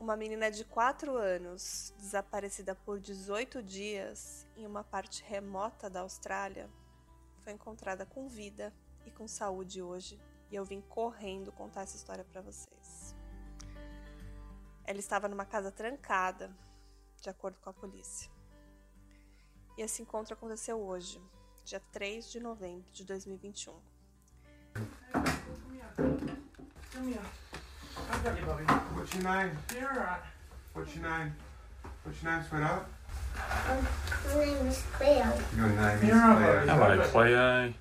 Uma menina de 4 anos, desaparecida por 18 dias em uma parte remota da Austrália, foi encontrada com vida e com saúde hoje, e eu vim correndo contar essa história para vocês. Ela estava numa casa trancada, de acordo com a polícia. E esse encontro aconteceu hoje, dia 3 de novembro de 2021. Come here. I got you, Bobby. What's your name? You're alright. What's your name? What's your name, sweetheart? Um, my name is Cleo. Your name is You're all Cleo. right. Hello, Cleo.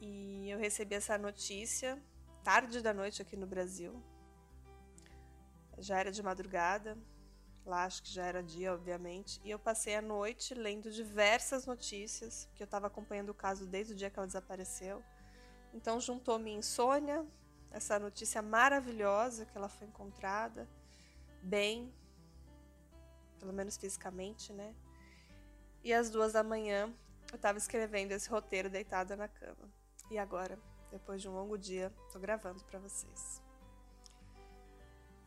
E eu recebi essa notícia tarde da noite aqui no Brasil. Já era de madrugada, lá acho que já era dia, obviamente, e eu passei a noite lendo diversas notícias, que eu estava acompanhando o caso desde o dia que ela desapareceu. Então juntou minha insônia, essa notícia maravilhosa que ela foi encontrada, bem, pelo menos fisicamente, né? E às duas da manhã eu estava escrevendo esse roteiro deitada na cama. E agora, depois de um longo dia, tô gravando para vocês.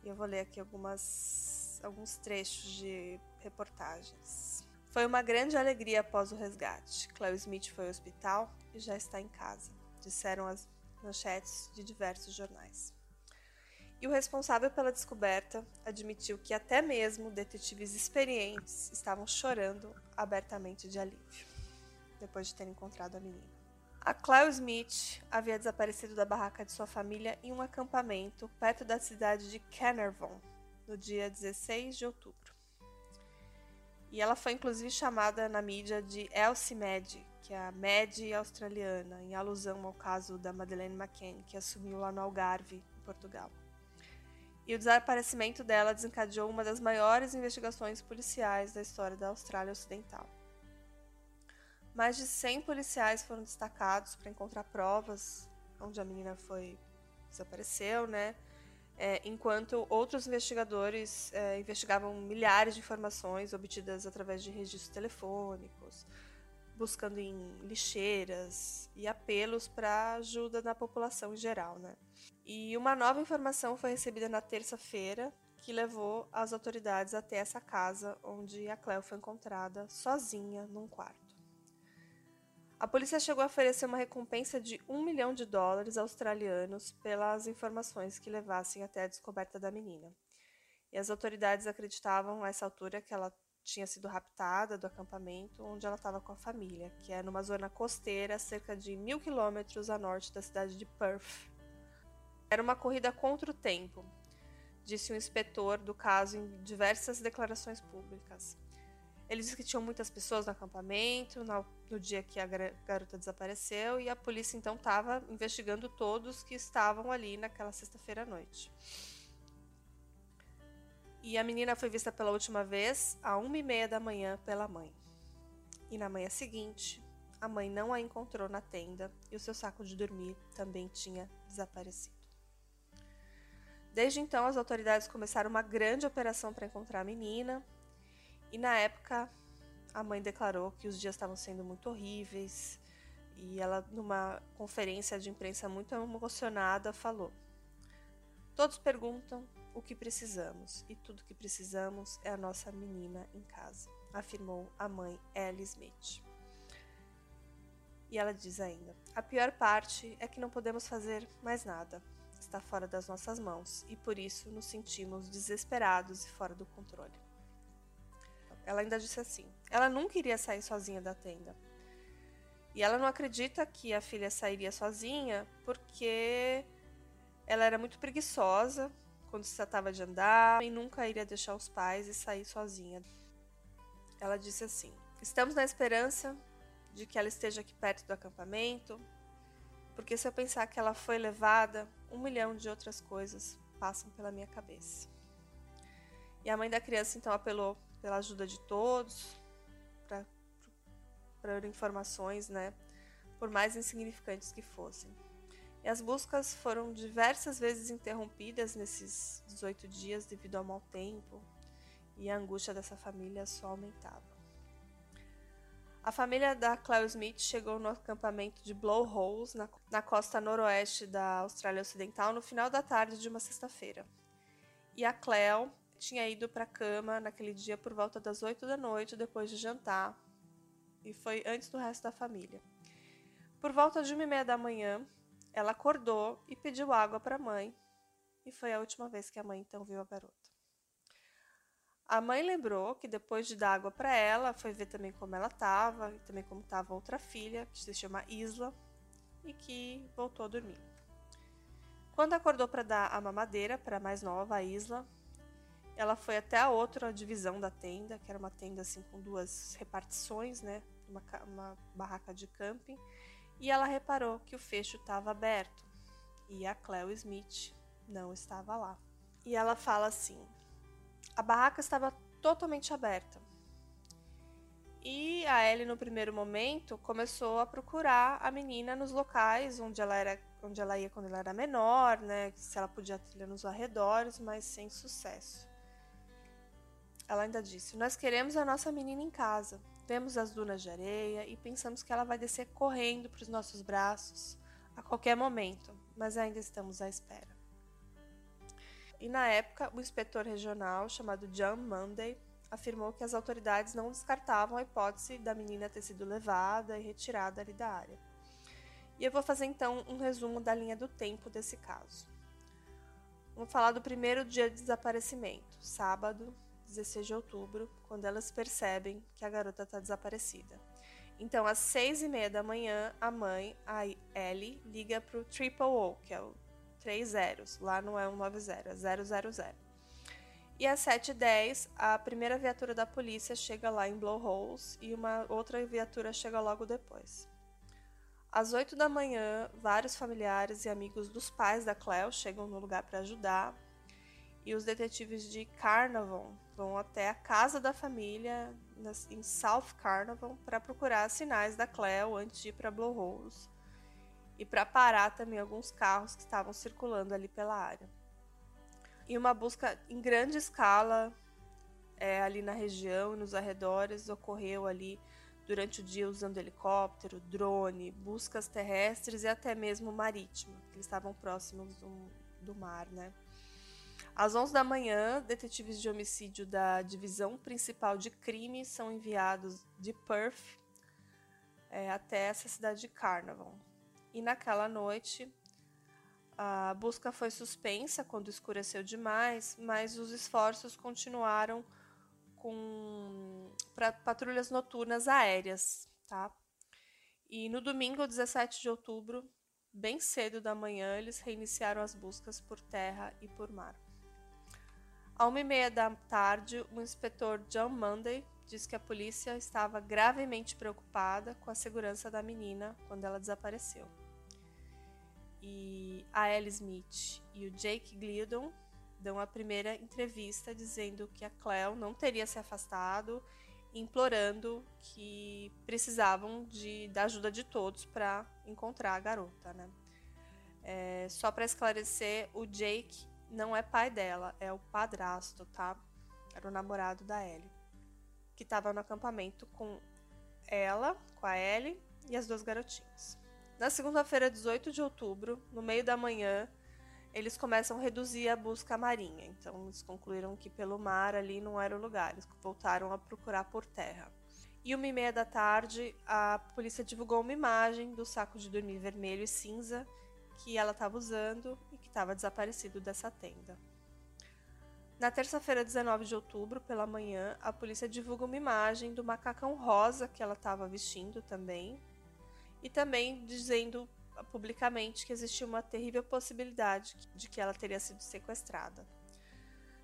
E eu vou ler aqui algumas, alguns trechos de reportagens. Foi uma grande alegria após o resgate. Cleo Smith foi ao hospital e já está em casa, disseram as manchetes de diversos jornais. E o responsável pela descoberta admitiu que até mesmo detetives experientes estavam chorando abertamente de alívio, depois de ter encontrado a menina. A Cleo Smith havia desaparecido da barraca de sua família em um acampamento perto da cidade de Carnarvon, no dia 16 de outubro. E ela foi inclusive chamada na mídia de Elsie Mad, que é a Mad australiana, em alusão ao caso da Madeleine McCann, que assumiu lá no Algarve, em Portugal. E o desaparecimento dela desencadeou uma das maiores investigações policiais da história da Austrália Ocidental. Mais de 100 policiais foram destacados para encontrar provas onde a menina foi desapareceu, né? É, enquanto outros investigadores é, investigavam milhares de informações obtidas através de registros telefônicos, buscando em lixeiras e apelos para ajuda da população em geral, né? E uma nova informação foi recebida na terça-feira que levou as autoridades até essa casa onde a Cleo foi encontrada sozinha num quarto. A polícia chegou a oferecer uma recompensa de um milhão de dólares australianos pelas informações que levassem até a descoberta da menina. E as autoridades acreditavam a essa altura que ela tinha sido raptada do acampamento onde ela estava com a família, que é numa zona costeira cerca de mil quilômetros a norte da cidade de Perth. Era uma corrida contra o tempo, disse um inspetor do caso em diversas declarações públicas. Ele disse que tinham muitas pessoas no acampamento no dia que a garota desapareceu e a polícia então estava investigando todos que estavam ali naquela sexta-feira à noite. E a menina foi vista pela última vez às uma e meia da manhã pela mãe. E na manhã seguinte, a mãe não a encontrou na tenda e o seu saco de dormir também tinha desaparecido. Desde então, as autoridades começaram uma grande operação para encontrar a menina, e na época, a mãe declarou que os dias estavam sendo muito horríveis e ela, numa conferência de imprensa muito emocionada, falou: Todos perguntam o que precisamos e tudo que precisamos é a nossa menina em casa, afirmou a mãe Ellie Smith. E ela diz ainda: A pior parte é que não podemos fazer mais nada. Está fora das nossas mãos e por isso nos sentimos desesperados e fora do controle. Ela ainda disse assim: ela nunca iria sair sozinha da tenda. E ela não acredita que a filha sairia sozinha porque ela era muito preguiçosa quando se tratava de andar e nunca iria deixar os pais e sair sozinha. Ela disse assim: Estamos na esperança de que ela esteja aqui perto do acampamento, porque se eu pensar que ela foi levada, um milhão de outras coisas passam pela minha cabeça. E a mãe da criança então apelou pela ajuda de todos, para informações, né, por mais insignificantes que fossem. E as buscas foram diversas vezes interrompidas nesses 18 dias devido ao mau tempo, e a angústia dessa família só aumentava. A família da Cleo Smith chegou no acampamento de Blowholes, na, na costa noroeste da Austrália Ocidental, no final da tarde de uma sexta-feira. E a Cleo tinha ido para a cama naquele dia por volta das 8 da noite, depois de jantar, e foi antes do resto da família. Por volta de uma e meia da manhã, ela acordou e pediu água para a mãe, e foi a última vez que a mãe então viu a garota. A mãe lembrou que depois de dar água para ela, foi ver também como ela estava, e também como estava outra filha, que se chama Isla, e que voltou a dormir. Quando acordou para dar a mamadeira para a mais nova, a Isla, ela foi até a outra divisão da tenda, que era uma tenda assim com duas repartições, né, uma, uma barraca de camping, e ela reparou que o fecho estava aberto e a Cleo Smith não estava lá. E ela fala assim: a barraca estava totalmente aberta. E a Ellie, no primeiro momento, começou a procurar a menina nos locais onde ela, era, onde ela ia quando ela era menor, né? Se ela podia trilhar nos arredores, mas sem sucesso. Ela ainda disse: Nós queremos a nossa menina em casa. Vemos as dunas de areia e pensamos que ela vai descer correndo para os nossos braços a qualquer momento, mas ainda estamos à espera. E na época, o inspetor regional, chamado John Monday, afirmou que as autoridades não descartavam a hipótese da menina ter sido levada e retirada ali da área. E eu vou fazer então um resumo da linha do tempo desse caso. Vamos falar do primeiro dia de desaparecimento, sábado, 16 de outubro, quando elas percebem que a garota está desaparecida. Então, às seis e meia da manhã, a mãe, a Ellie, liga para o Triple O, que é o três zeros. Lá não é um 90, é 000. E às 7h10, a primeira viatura da polícia chega lá em Blowholes e uma outra viatura chega logo depois. Às 8 da manhã, vários familiares e amigos dos pais da Cleo chegam no lugar para ajudar, e os detetives de Carnarvon vão até a casa da família em South Carnarvon para procurar sinais da Cleo antes de ir para Blowholes e para parar também alguns carros que estavam circulando ali pela área. E uma busca em grande escala é, ali na região e nos arredores ocorreu ali durante o dia usando helicóptero, drone, buscas terrestres e até mesmo marítimas, que eles estavam próximos do, do mar, né? Às 11 da manhã, detetives de homicídio da Divisão Principal de Crime são enviados de Perth é, até essa cidade de Carnaval, e naquela noite a busca foi suspensa quando escureceu demais, mas os esforços continuaram com patrulhas noturnas aéreas, tá? E no domingo, 17 de outubro, bem cedo da manhã, eles reiniciaram as buscas por terra e por mar. À uma e meia da tarde, o inspetor John Monday disse que a polícia estava gravemente preocupada com a segurança da menina quando ela desapareceu e a Ellie Smith e o Jake Glidon dão a primeira entrevista dizendo que a Cleo não teria se afastado, implorando que precisavam de, da ajuda de todos para encontrar a garota, né? É, só para esclarecer, o Jake não é pai dela, é o padrasto, tá? Era o namorado da Ellie, que estava no acampamento com ela, com a Ellie e as duas garotinhas. Na segunda-feira, 18 de outubro, no meio da manhã, eles começam a reduzir a busca marinha. Então, eles concluíram que pelo mar ali não era o lugar. Eles voltaram a procurar por terra. E uma e meia da tarde, a polícia divulgou uma imagem do saco de dormir vermelho e cinza que ela estava usando e que estava desaparecido dessa tenda. Na terça-feira, 19 de outubro, pela manhã, a polícia divulga uma imagem do macacão rosa que ela estava vestindo também, e também dizendo publicamente que existia uma terrível possibilidade de que ela teria sido sequestrada.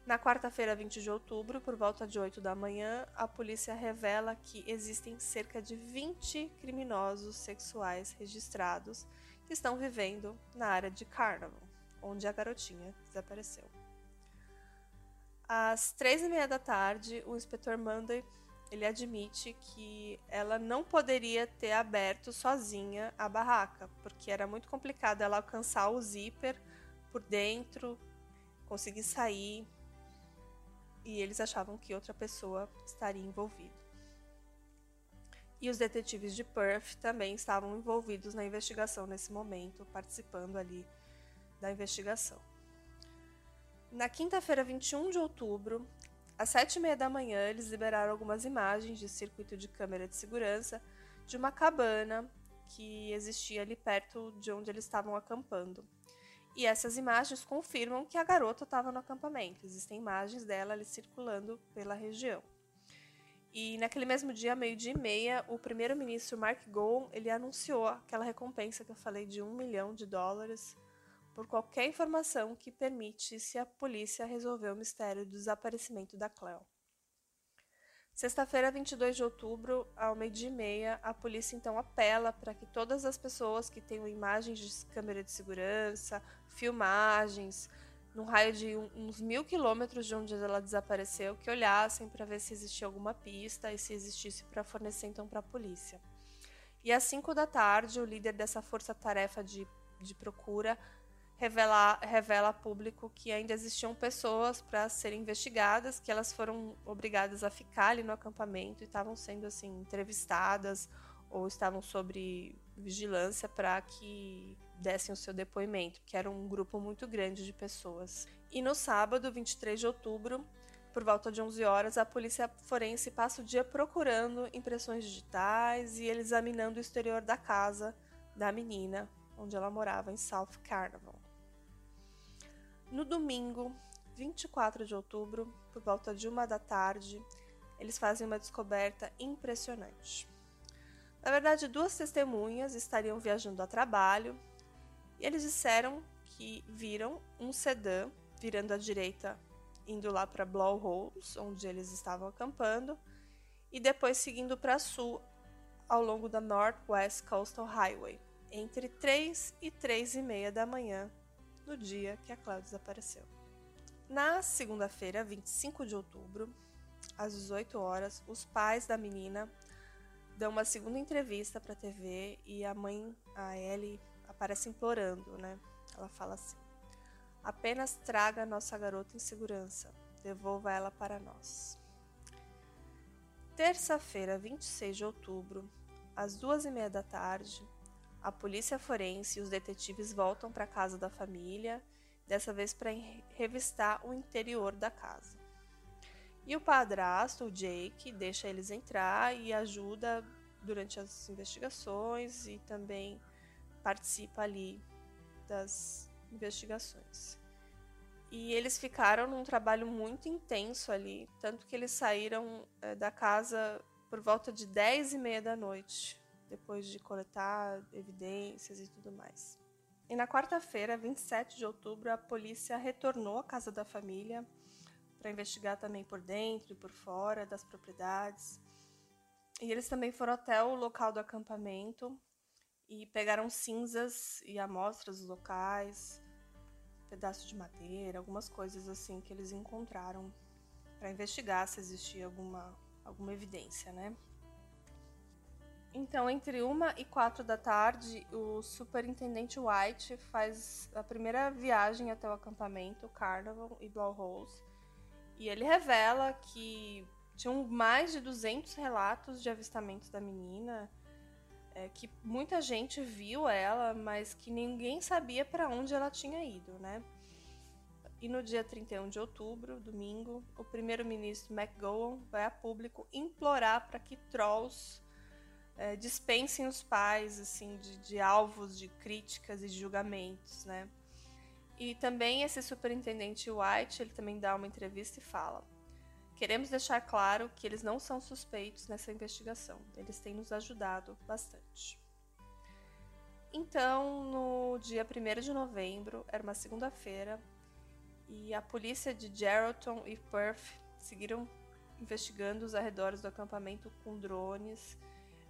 Na quarta-feira, 20 de outubro, por volta de 8 da manhã, a polícia revela que existem cerca de 20 criminosos sexuais registrados estão vivendo na área de Carnival, onde a garotinha desapareceu. Às três e meia da tarde, o inspetor Monday ele admite que ela não poderia ter aberto sozinha a barraca, porque era muito complicado ela alcançar o zíper por dentro, conseguir sair, e eles achavam que outra pessoa estaria envolvida. E os detetives de Perth também estavam envolvidos na investigação nesse momento, participando ali da investigação. Na quinta-feira, 21 de outubro, às sete e meia da manhã, eles liberaram algumas imagens de circuito de câmera de segurança de uma cabana que existia ali perto de onde eles estavam acampando. E essas imagens confirmam que a garota estava no acampamento. Existem imagens dela ali circulando pela região. E naquele mesmo dia, meio-dia e meia, o primeiro-ministro Mark Gowan ele anunciou aquela recompensa que eu falei de um milhão de dólares por qualquer informação que permitisse a polícia resolver o mistério do desaparecimento da Cleo. Sexta-feira, 22 de outubro, ao meio-dia e meia, a polícia então apela para que todas as pessoas que tenham imagens de câmera de segurança, filmagens, num raio de uns mil quilômetros de onde ela desapareceu, que olhassem para ver se existia alguma pista e se existisse para fornecer então para a polícia. E às 5 da tarde, o líder dessa força-tarefa de, de procura revela, revela a público que ainda existiam pessoas para serem investigadas, que elas foram obrigadas a ficar ali no acampamento e estavam sendo assim entrevistadas ou estavam sobre vigilância para que dessem o seu depoimento, que era um grupo muito grande de pessoas. E no sábado, 23 de outubro, por volta de 11 horas, a polícia forense passa o dia procurando impressões digitais e examinando o exterior da casa da menina, onde ela morava, em South Carnival. No domingo, 24 de outubro, por volta de uma da tarde, eles fazem uma descoberta impressionante. Na verdade, duas testemunhas estariam viajando a trabalho e eles disseram que viram um sedã virando à direita, indo lá para Blowholes, onde eles estavam acampando, e depois seguindo para sul ao longo da Northwest Coastal Highway, entre 3 e 3 e meia da manhã, no dia que a Cláudia desapareceu. Na segunda-feira, 25 de outubro, às 18 horas, os pais da menina dão uma segunda entrevista para a TV e a mãe, a Ellie, aparece implorando, né? Ela fala assim: apenas traga nossa garota em segurança, devolva ela para nós. Terça-feira, 26 de outubro, às duas e meia da tarde, a polícia forense e os detetives voltam para a casa da família, dessa vez para revistar o interior da casa. E o padrasto, o Jake, deixa eles entrar e ajuda durante as investigações e também participa ali das investigações. E eles ficaram num trabalho muito intenso ali, tanto que eles saíram é, da casa por volta de 10 e meia da noite, depois de coletar evidências e tudo mais. E na quarta-feira, 27 de outubro, a polícia retornou à casa da família para investigar também por dentro e por fora das propriedades. E eles também foram até o local do acampamento e pegaram cinzas e amostras locais, pedaço de madeira, algumas coisas assim que eles encontraram para investigar se existia alguma, alguma evidência, né? Então, entre uma e quatro da tarde, o superintendente White faz a primeira viagem até o acampamento Carnival e Blowholes e ele revela que tinham mais de 200 relatos de avistamentos da menina é, que muita gente viu ela, mas que ninguém sabia para onde ela tinha ido, né? E no dia 31 de outubro, domingo, o primeiro-ministro McGowan vai a público implorar para que trolls é, dispensem os pais assim de, de alvos de críticas e julgamentos, né? E também esse superintendente White, ele também dá uma entrevista e fala: Queremos deixar claro que eles não são suspeitos nessa investigação. Eles têm nos ajudado bastante. Então, no dia 1 de novembro, era uma segunda-feira, e a polícia de Geraldton e Perth seguiram investigando os arredores do acampamento com drones,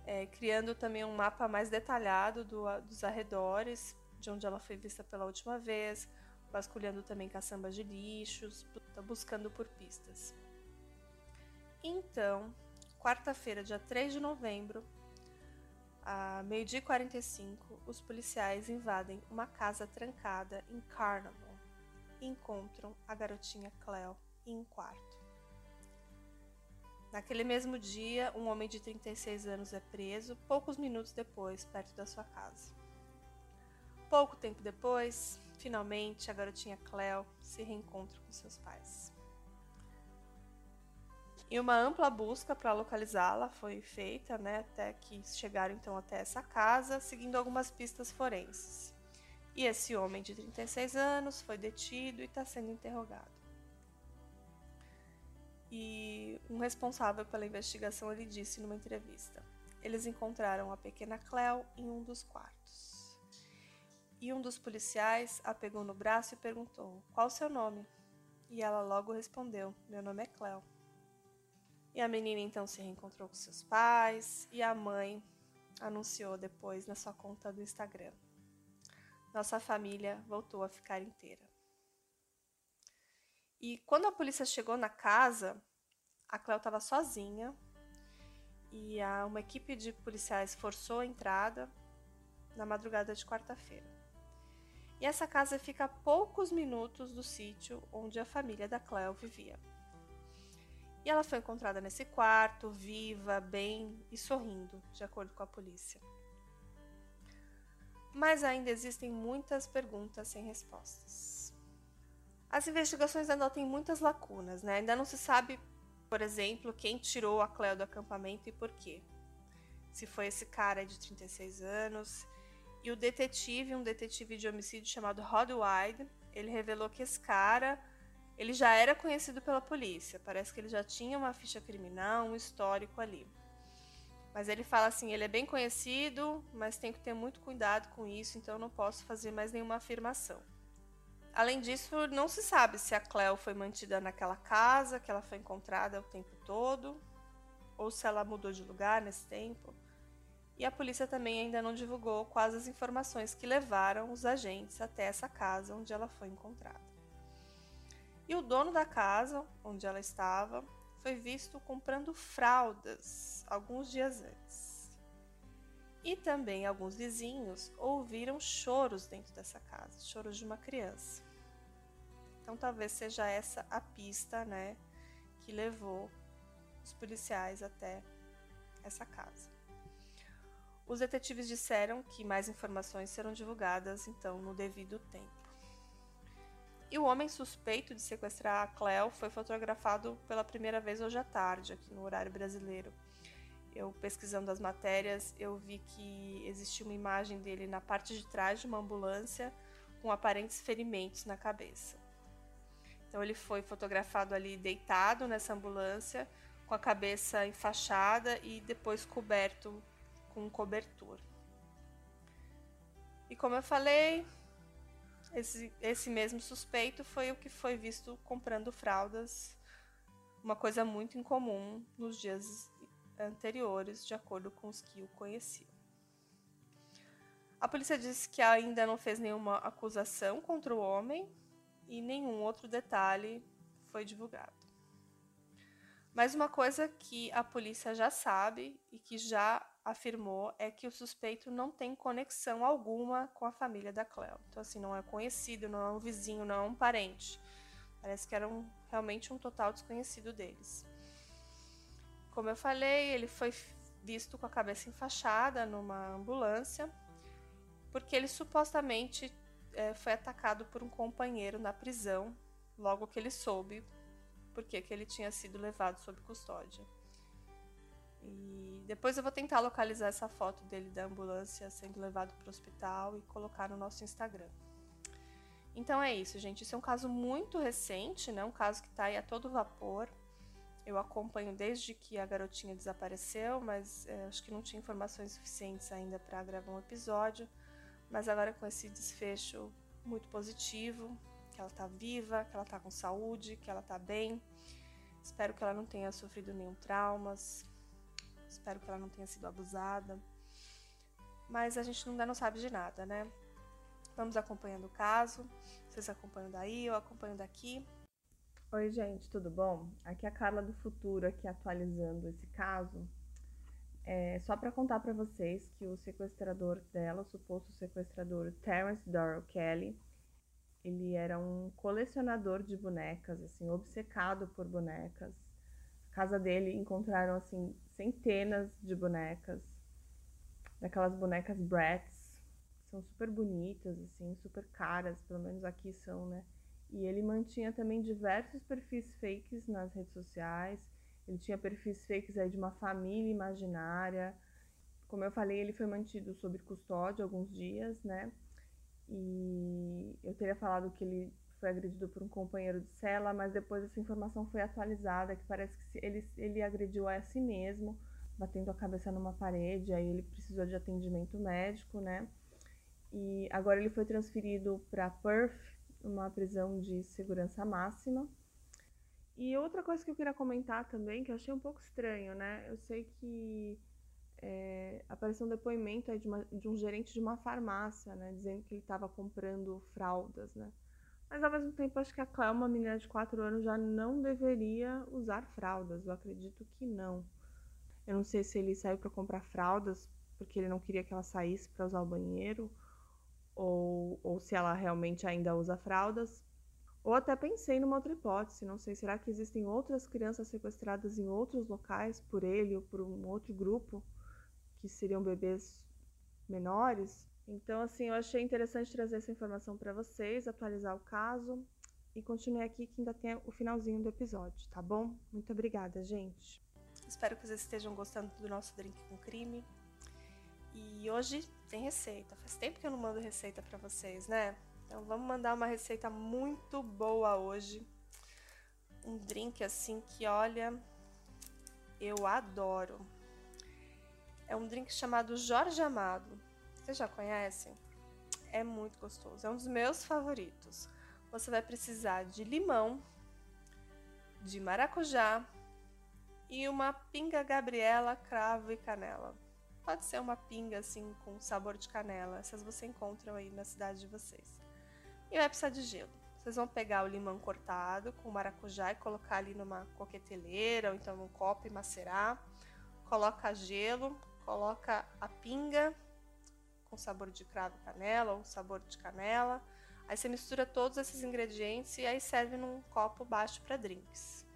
é, criando também um mapa mais detalhado do, dos arredores, de onde ela foi vista pela última vez, vasculhando também caçambas de lixos, buscando por pistas. Então, quarta-feira, dia 3 de novembro, a meio-dia e 45, os policiais invadem uma casa trancada em Carnival e encontram a garotinha Cleo em um quarto. Naquele mesmo dia, um homem de 36 anos é preso, poucos minutos depois, perto da sua casa. Pouco tempo depois, finalmente, a garotinha Cleo se reencontra com seus pais. E uma ampla busca para localizá-la foi feita, né, até que chegaram então até essa casa, seguindo algumas pistas forenses. E esse homem de 36 anos foi detido e está sendo interrogado. E um responsável pela investigação ele disse numa entrevista: eles encontraram a pequena Cleo em um dos quartos. E um dos policiais a pegou no braço e perguntou: Qual o seu nome? E ela logo respondeu: Meu nome é Cleo. E a menina então se reencontrou com seus pais e a mãe anunciou depois na sua conta do Instagram. Nossa família voltou a ficar inteira. E quando a polícia chegou na casa, a Cleo estava sozinha e uma equipe de policiais forçou a entrada na madrugada de quarta-feira. E essa casa fica a poucos minutos do sítio onde a família da Cleo vivia. E ela foi encontrada nesse quarto, viva, bem e sorrindo, de acordo com a polícia. Mas ainda existem muitas perguntas sem respostas. As investigações ainda têm muitas lacunas, né? Ainda não se sabe, por exemplo, quem tirou a Cleo do acampamento e por quê. Se foi esse cara de 36 anos. E o detetive, um detetive de homicídio chamado Rod Wide, ele revelou que esse cara ele já era conhecido pela polícia, parece que ele já tinha uma ficha criminal, um histórico ali. Mas ele fala assim: ele é bem conhecido, mas tem que ter muito cuidado com isso, então não posso fazer mais nenhuma afirmação. Além disso, não se sabe se a Cleo foi mantida naquela casa, que ela foi encontrada o tempo todo, ou se ela mudou de lugar nesse tempo. E a polícia também ainda não divulgou quais as informações que levaram os agentes até essa casa onde ela foi encontrada. E o dono da casa onde ela estava foi visto comprando fraldas alguns dias antes. E também alguns vizinhos ouviram choros dentro dessa casa, choros de uma criança. Então talvez seja essa a pista, né, que levou os policiais até essa casa. Os detetives disseram que mais informações serão divulgadas então no devido tempo. E o homem suspeito de sequestrar a Cleo foi fotografado pela primeira vez hoje à tarde, aqui no horário brasileiro. Eu pesquisando as matérias, eu vi que existia uma imagem dele na parte de trás de uma ambulância com aparentes ferimentos na cabeça. Então ele foi fotografado ali deitado nessa ambulância, com a cabeça enfaixada e depois coberto com um cobertor. E como eu falei, esse, esse mesmo suspeito foi o que foi visto comprando fraldas, uma coisa muito incomum nos dias anteriores, de acordo com os que o conheciam. A polícia disse que ainda não fez nenhuma acusação contra o homem e nenhum outro detalhe foi divulgado. Mas uma coisa que a polícia já sabe e que já afirmou é que o suspeito não tem conexão alguma com a família da Cleo. Então, assim, não é conhecido, não é um vizinho, não é um parente. Parece que era um, realmente um total desconhecido deles. Como eu falei, ele foi visto com a cabeça enfaixada numa ambulância, porque ele supostamente é, foi atacado por um companheiro na prisão, logo que ele soube porque que ele tinha sido levado sob custódia. E depois eu vou tentar localizar essa foto dele da ambulância sendo levado para o hospital e colocar no nosso Instagram. Então é isso, gente. Isso é um caso muito recente, né? Um caso que está aí a todo vapor. Eu acompanho desde que a garotinha desapareceu, mas é, acho que não tinha informações suficientes ainda para gravar um episódio. Mas agora com esse desfecho muito positivo, que ela está viva, que ela está com saúde, que ela está bem. Espero que ela não tenha sofrido nenhum traumas, Espero que ela não tenha sido abusada. Mas a gente ainda não sabe de nada, né? Vamos acompanhando o caso. Vocês acompanham daí, eu acompanho daqui. Oi, gente, tudo bom? Aqui é a Carla do Futuro, aqui atualizando esse caso. É, só para contar para vocês que o sequestrador dela, o suposto sequestrador Terence Doral Kelly, ele era um colecionador de bonecas, assim, obcecado por bonecas casa dele encontraram assim centenas de bonecas, daquelas bonecas Bratz, são super bonitas, assim, super caras, pelo menos aqui são, né? E ele mantinha também diversos perfis fakes nas redes sociais. Ele tinha perfis fakes aí de uma família imaginária. Como eu falei, ele foi mantido sob custódia alguns dias, né? E eu teria falado que ele foi agredido por um companheiro de cela, mas depois essa informação foi atualizada, que parece que ele, ele agrediu a si mesmo, batendo a cabeça numa parede, aí ele precisou de atendimento médico, né? E agora ele foi transferido para Perth, uma prisão de segurança máxima. E outra coisa que eu queria comentar também, que eu achei um pouco estranho, né? Eu sei que é, apareceu um depoimento de, uma, de, um gerente de uma farmácia, né? Dizendo que ele estava comprando fraldas, né? Mas ao mesmo tempo, acho que a Cléo, uma menina de 4 anos, já não deveria usar fraldas. Eu acredito que não. Eu não sei se ele saiu para comprar fraldas porque ele não queria que ela saísse para usar o banheiro, ou, ou se ela realmente ainda usa fraldas. Ou até pensei numa outra hipótese, não sei, será que existem outras crianças sequestradas em outros locais por ele ou por um outro grupo que seriam bebês menores? Então, assim, eu achei interessante trazer essa informação para vocês, atualizar o caso e continue aqui que ainda tem o finalzinho do episódio, tá bom? Muito obrigada, gente. Espero que vocês estejam gostando do nosso drink com crime. E hoje tem receita. Faz tempo que eu não mando receita para vocês, né? Então vamos mandar uma receita muito boa hoje. Um drink assim que, olha, eu adoro. É um drink chamado Jorge Amado. Vocês já conhecem? É muito gostoso. É um dos meus favoritos. Você vai precisar de limão, de maracujá e uma pinga Gabriela, cravo e canela. Pode ser uma pinga assim com sabor de canela. Essas você encontram aí na cidade de vocês. E vai precisar de gelo. Vocês vão pegar o limão cortado com maracujá e colocar ali numa coqueteleira ou então num copo e macerar. Coloca gelo, coloca a pinga com sabor de cravo e canela ou sabor de canela. Aí você mistura todos esses ingredientes e aí serve num copo baixo para drinks.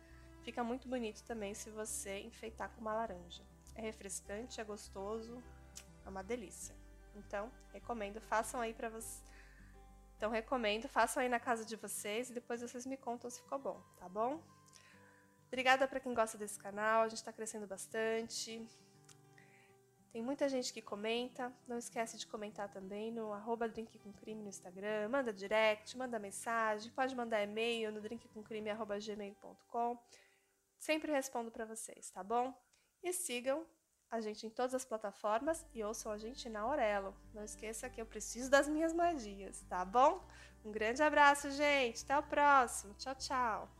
Fica muito bonito também se você enfeitar com uma laranja. É refrescante, é gostoso, é uma delícia. Então, recomendo, façam aí para vocês. Então, recomendo, façam aí na casa de vocês e depois vocês me contam se ficou bom, tá bom? Obrigada para quem gosta desse canal, a gente está crescendo bastante. Tem muita gente que comenta. Não esquece de comentar também no arroba no Instagram. Manda direct, manda mensagem, pode mandar e-mail no drinkcomcrime.gmail.com. Sempre respondo para vocês, tá bom? E sigam a gente em todas as plataformas e ouçam a gente na Aurelo. Não esqueça que eu preciso das minhas magias, tá bom? Um grande abraço, gente. Até o próximo. Tchau, tchau.